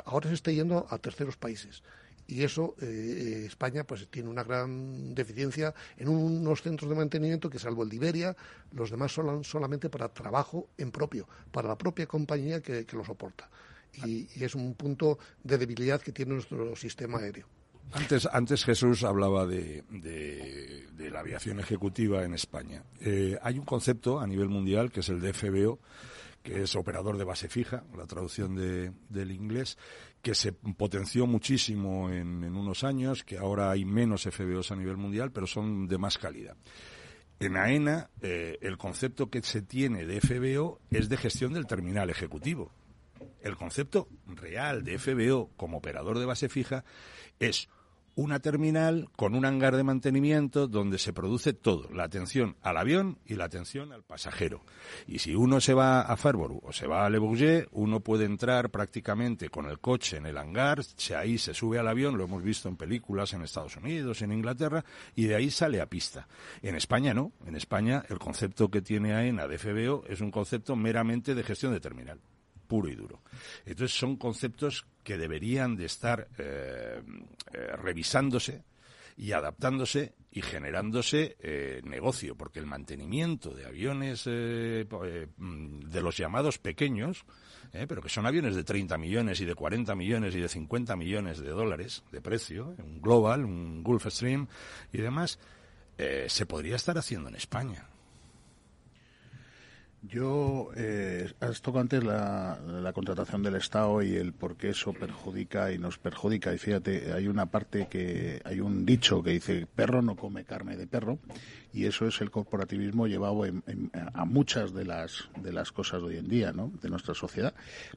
ahora se está yendo a terceros países y eso eh, eh, España pues tiene una gran deficiencia en unos centros de mantenimiento que salvo el de Iberia los demás son solamente para trabajo en propio para la propia compañía que, lo soporta y, es un punto de debilidad que tiene nuestro sistema aéreo antes, Jesús hablaba de, de, la aviación ejecutiva en España. Eh, hay un concepto a nivel mundial que es el de FBO, que es operador de base fija, la traducción del inglés, que se potenció muchísimo en, unos años, que ahora hay menos FBOs a nivel mundial, pero son de más calidad. En AENA, eh, el concepto que se tiene de FBO es de gestión del terminal ejecutivo. El concepto real de FBO como operador de base fija es una terminal con un hangar de mantenimiento donde se produce todo, la atención al avión y la atención al pasajero. Y si uno se va a Farnborough o se va a Le Bourget, uno puede entrar prácticamente con el coche en el hangar, se, ahí se sube al avión, lo hemos visto en películas en Estados Unidos, en Inglaterra, y de ahí sale a pista. En España no, en España el concepto que tiene AENA de FBO es un concepto meramente de gestión de terminal puro y duro. Entonces son conceptos que deberían de estar eh, eh, revisándose y adaptándose y generándose eh, negocio, porque el mantenimiento de aviones mm, de los llamados pequeños, pero que son aviones de 30 millones y de 40 millones y de 50 millones de dólares de precio, un Global, un Gulfstream y demás, se podría estar haciendo en España. Yo, eh, has tocado antes la, la, contratación del Estado y el por qué eso perjudica y nos perjudica. Y fíjate, hay una parte que, hay un dicho que dice, perro no come carne de perro y eso es el corporativismo llevado a muchas de las de las cosas de hoy en día ¿no? de nuestra sociedad.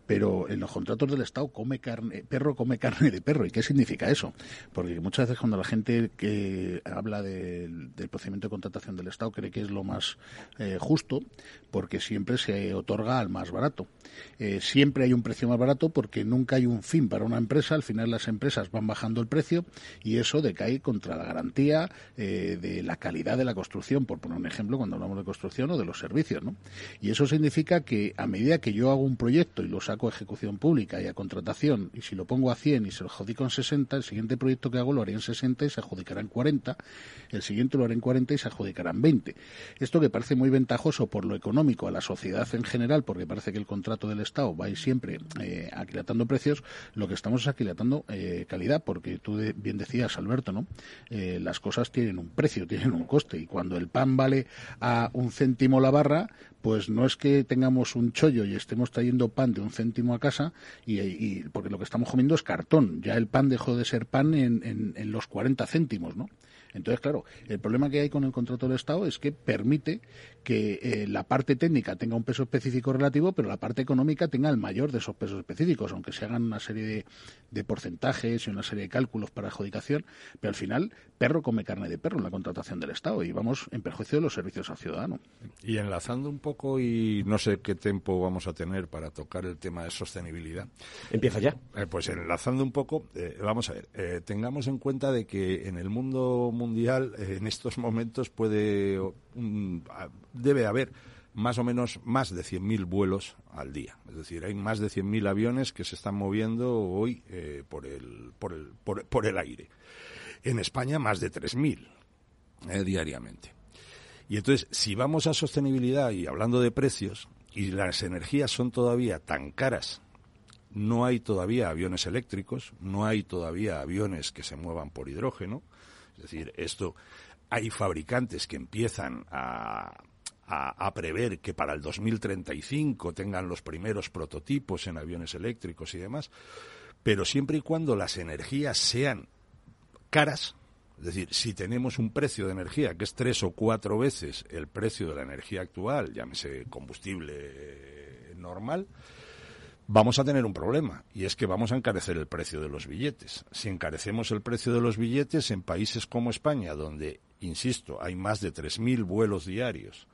Pero en los contratos del Estado come carne perro come carne de perro. Y qué significa eso porque muchas veces cuando la gente que habla del procedimiento de contratación del Estado cree que es lo más eh, justo porque siempre se otorga al más barato. Eh, siempre hay un precio más barato porque nunca hay un fin para una empresa. Al final las empresas van bajando el precio y eso decae contra la garantía eh, de la calidad de la construcción, por poner un ejemplo, cuando hablamos de construcción o de los servicios, ¿no? Y eso significa que a medida que yo hago un proyecto y lo saco a ejecución pública y a contratación, y si lo pongo a 100 y se lo adjudico en 60, el siguiente proyecto que hago lo haré en 60 y se adjudicará en 40, el siguiente lo haré en 40 y se adjudicará en 20. Esto que parece muy ventajoso por lo económico a la sociedad en general, porque parece que el contrato del Estado va a ir siempre eh, aquilatando precios, lo que estamos es aquilatando eh, calidad, porque tú bien decías, Alberto, ¿no? Eh, las cosas tienen un precio, tienen un coste, y cuando el pan vale a un céntimo la barra, pues no es que tengamos un chollo y estemos trayendo pan de un céntimo a casa, y, porque lo que estamos comiendo es cartón. Ya el pan dejó de ser pan en, los 40 céntimos, ¿no? Entonces, claro, el problema que hay con el contrato del Estado es que permite que eh, la parte técnica tenga un peso específico relativo, pero la parte económica tenga el mayor de esos pesos específicos, aunque se hagan una serie de, porcentajes y una serie de cálculos para adjudicación, pero al final, perro come carne de perro en la contratación del Estado y vamos en perjuicio de los servicios al ciudadano. Y enlazando un poco, y no sé qué tiempo vamos a tener para tocar el tema de sostenibilidad. Empieza ya. Eh, pues enlazando un poco, eh, vamos a ver, tengamos en cuenta de que en el mundo mundial en estos momentos puede debe haber más o menos más de 100.000 vuelos al día. Es decir, hay más de 100.000 aviones que se están moviendo hoy eh, por, el, por, el, por, el aire. En España más de 3.000 eh, diariamente. Y entonces, si vamos a sostenibilidad y hablando de precios, y las energías son todavía tan caras, no hay todavía aviones eléctricos, no hay todavía aviones que se muevan por hidrógeno, es decir, esto hay fabricantes que empiezan a, a, prever que para el 2035 tengan los primeros prototipos en aviones eléctricos y demás, pero siempre y cuando las energías sean caras, es decir, si tenemos un precio de energía que es tres o cuatro veces el precio de la energía actual, llámese combustible normal, vamos a tener un problema y es que vamos a encarecer el precio de los billetes. Si encarecemos el precio de los billetes en países como España, donde, insisto, hay más de 3.000 vuelos diarios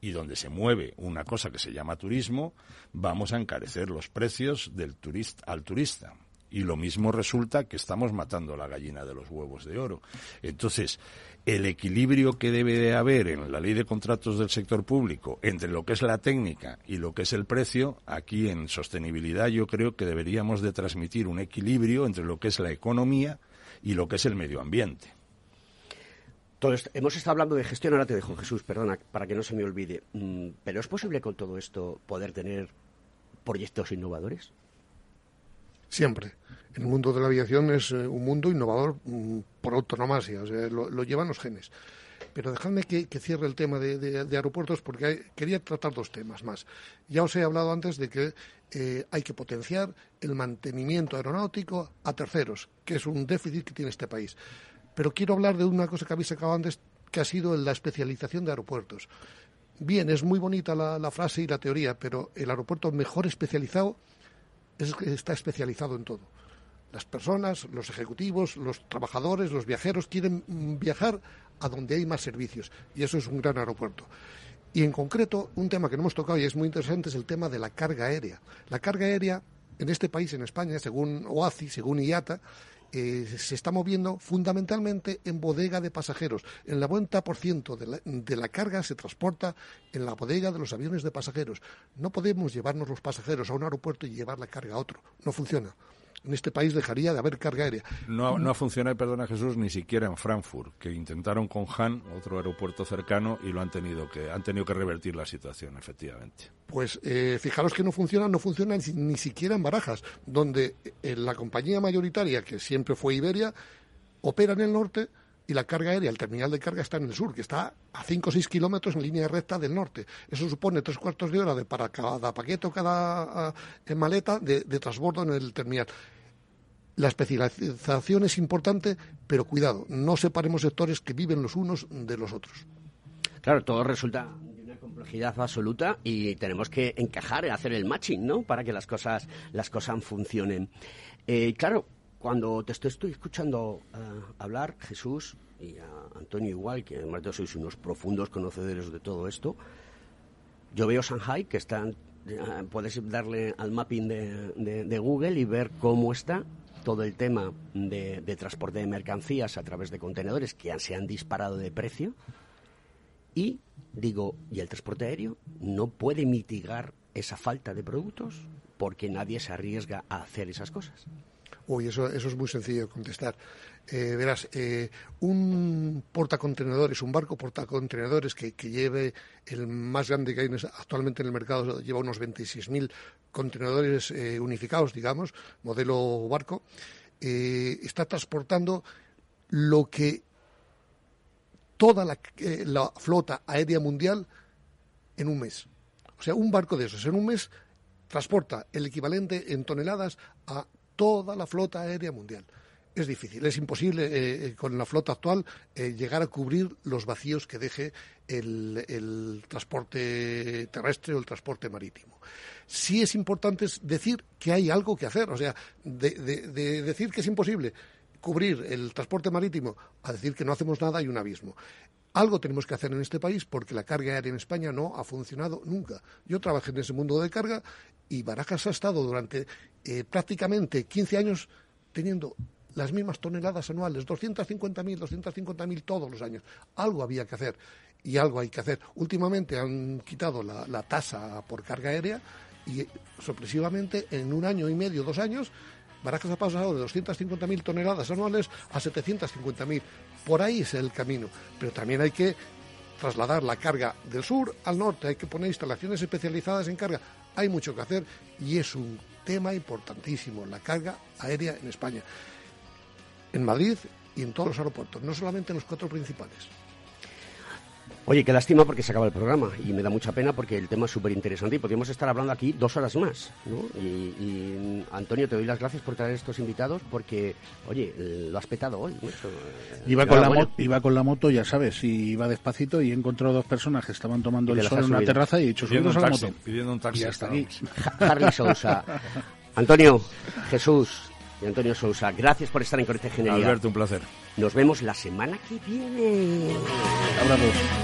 y donde se mueve una cosa que se llama turismo, vamos a encarecer los precios del turista al turista. Y lo mismo resulta que estamos matando la gallina de los huevos de oro. Entonces, el equilibrio que debe de haber en la ley de contratos del sector público entre lo que es la técnica y lo que es el precio, aquí en sostenibilidad yo creo que deberíamos de transmitir un equilibrio entre lo que es la economía y lo que es el medio ambiente. Todo hemos estado hablando de gestión, ahora te dejo Jesús, perdona, para que no se me olvide. Mm, ¿Pero es posible con todo esto poder tener proyectos innovadores? Siempre. El mundo de la aviación es eh, un mundo innovador mm, por autonomasia, o sea, lo, llevan los genes. Pero dejadme que, cierre el tema de, aeropuertos porque quería tratar dos temas más. Ya os he hablado antes de que eh, hay que potenciar el mantenimiento aeronáutico a terceros, que es un déficit que tiene este país. Pero quiero hablar de una cosa que habéis sacado antes, que ha sido la especialización de aeropuertos. Bien, es muy bonita la, la frase y la teoría, pero el aeropuerto mejor especializado es que está especializado en todo. Las personas, los ejecutivos, los trabajadores, los viajeros quieren viajar a donde hay más servicios y eso es un gran aeropuerto. Y en concreto, un tema que no hemos tocado y es muy interesante es el tema de la carga aérea. La carga aérea en este país, en España, según OACI, según IATA, eh, se está moviendo fundamentalmente en bodega de pasajeros. El 90% de la, de la carga se transporta en la bodega de los aviones de pasajeros. No podemos llevarnos los pasajeros a un aeropuerto y llevar la carga a otro. No funciona en este país dejaría de haber carga aérea. No, no ha funcionado, perdona Jesús, ni siquiera en Frankfurt, que intentaron con Han, otro aeropuerto cercano, y lo han tenido que, han tenido que revertir la situación, efectivamente. Pues eh, fijaros que no funciona, no funciona ni, siquiera en Barajas, donde eh, la compañía mayoritaria, que siempre fue Iberia, opera en el norte y la carga aérea, el terminal de carga está en el sur, que está a 5 o 6 kilómetros en línea recta del norte. Eso supone tres cuartos de hora de para cada paquete o cada uh, maleta de, de transbordo en el terminal. La especialización es importante, pero cuidado, no separemos sectores que viven los unos de los otros. Claro, todo resulta una complejidad absoluta y tenemos que encajar, hacer el matching, ¿no? Para que las cosas, las cosas funcionen. Eh, claro, cuando te estoy, escuchando uh, hablar, Jesús y a Antonio igual, que además de sois unos profundos conocedores de todo esto, yo veo Shanghai, que están, uh, puedes darle al mapping de, de Google y ver cómo está todo el tema de, transporte de mercancías a través de contenedores que se han disparado de precio. Y digo, ¿y el transporte aéreo no puede mitigar esa falta de productos? Porque nadie se arriesga a hacer esas cosas. Uy, eso, eso es muy sencillo de contestar. Eh, verás, eh, un portacontenedores, un barco portacontenedores que, que lleve el más grande que hay actualmente en el mercado, lleva unos 26.000 contenedores eh, unificados, digamos, modelo barco, eh, está transportando lo que toda la, la flota aérea mundial en un mes. O sea, un barco de esos en un mes transporta el equivalente en toneladas a toda la flota aérea mundial. Es difícil, es imposible eh, con la flota actual eh, llegar a cubrir los vacíos que deje el, transporte terrestre o el transporte marítimo. Sí es importante decir que hay algo que hacer, o sea, de, de decir que es imposible cubrir el transporte marítimo a decir que no hacemos nada hay un abismo. Algo tenemos que hacer en este país porque la carga aérea en España no ha funcionado nunca. Yo trabajé en ese mundo de carga y Barajas ha estado durante eh, prácticamente 15 años teniendo las mismas toneladas anuales, 250.000, 250.000 todos los años. Algo había que hacer y algo hay que hacer. Últimamente han quitado la, la tasa por carga aérea y sorpresivamente en un año y medio, dos años, Barajas ha pasado de 250.000 toneladas anuales a 750.000. Por ahí es el camino. Pero también hay que trasladar la carga del sur al norte, hay que poner instalaciones especializadas en carga. Hay mucho que hacer y es un tema importantísimo, la carga aérea en España. En Madrid y en todos los aeropuertos, no solamente en los cuatro principales. Oye, qué lástima porque se acaba el programa y me da mucha pena porque el tema es súper interesante y podríamos estar hablando aquí dos horas más. ¿no? Y, y, Antonio, te doy las gracias por traer estos invitados porque, oye, lo has petado hoy mucho. Iba con, la iba con la moto, ya sabes, y iba despacito y he encontrado dos personas que estaban tomando el sol en una terraza y he dicho, pidiendo un, a la taxi, moto. pidiendo un taxi. Y hasta aquí. Harley Sousa. Antonio, Jesús, y Antonio Sousa. Gracias por estar en Conecta Ingeniería. Alberto, un placer. Nos vemos la semana que viene. Abrazos.